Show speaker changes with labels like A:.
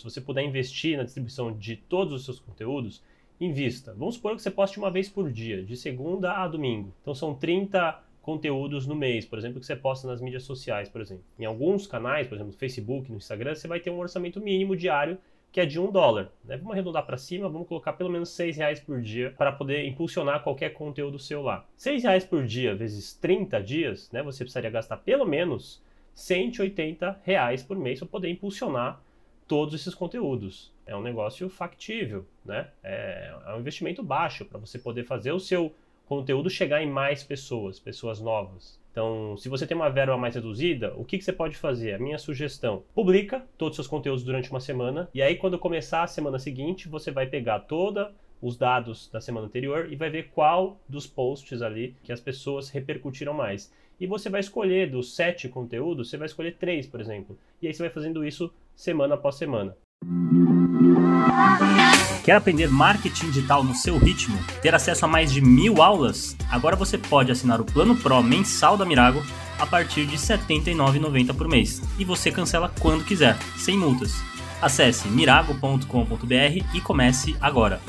A: Se você puder investir na distribuição de todos os seus conteúdos, invista. Vamos supor que você poste uma vez por dia, de segunda a domingo. Então são 30 conteúdos no mês, por exemplo, que você posta nas mídias sociais, por exemplo. Em alguns canais, por exemplo, no Facebook, no Instagram, você vai ter um orçamento mínimo diário que é de um dólar. Né? Vamos arredondar para cima, vamos colocar pelo menos seis reais por dia para poder impulsionar qualquer conteúdo seu lá. Seis reais por dia vezes 30 dias, né? Você precisaria gastar pelo menos 180 reais por mês para poder impulsionar todos esses conteúdos. É um negócio factível, né? É, é um investimento baixo para você poder fazer o seu conteúdo chegar em mais pessoas, pessoas novas. Então, se você tem uma verba mais reduzida, o que, que você pode fazer? A minha sugestão: publica todos os seus conteúdos durante uma semana, e aí, quando começar a semana seguinte, você vai pegar toda os dados da semana anterior e vai ver qual dos posts ali que as pessoas repercutiram mais. E você vai escolher dos sete conteúdos, você vai escolher três, por exemplo. E aí você vai fazendo isso semana após semana.
B: Quer aprender marketing digital no seu ritmo? Ter acesso a mais de mil aulas? Agora você pode assinar o Plano Pro mensal da Mirago a partir de R$ 79,90 por mês. E você cancela quando quiser, sem multas. Acesse mirago.com.br e comece agora.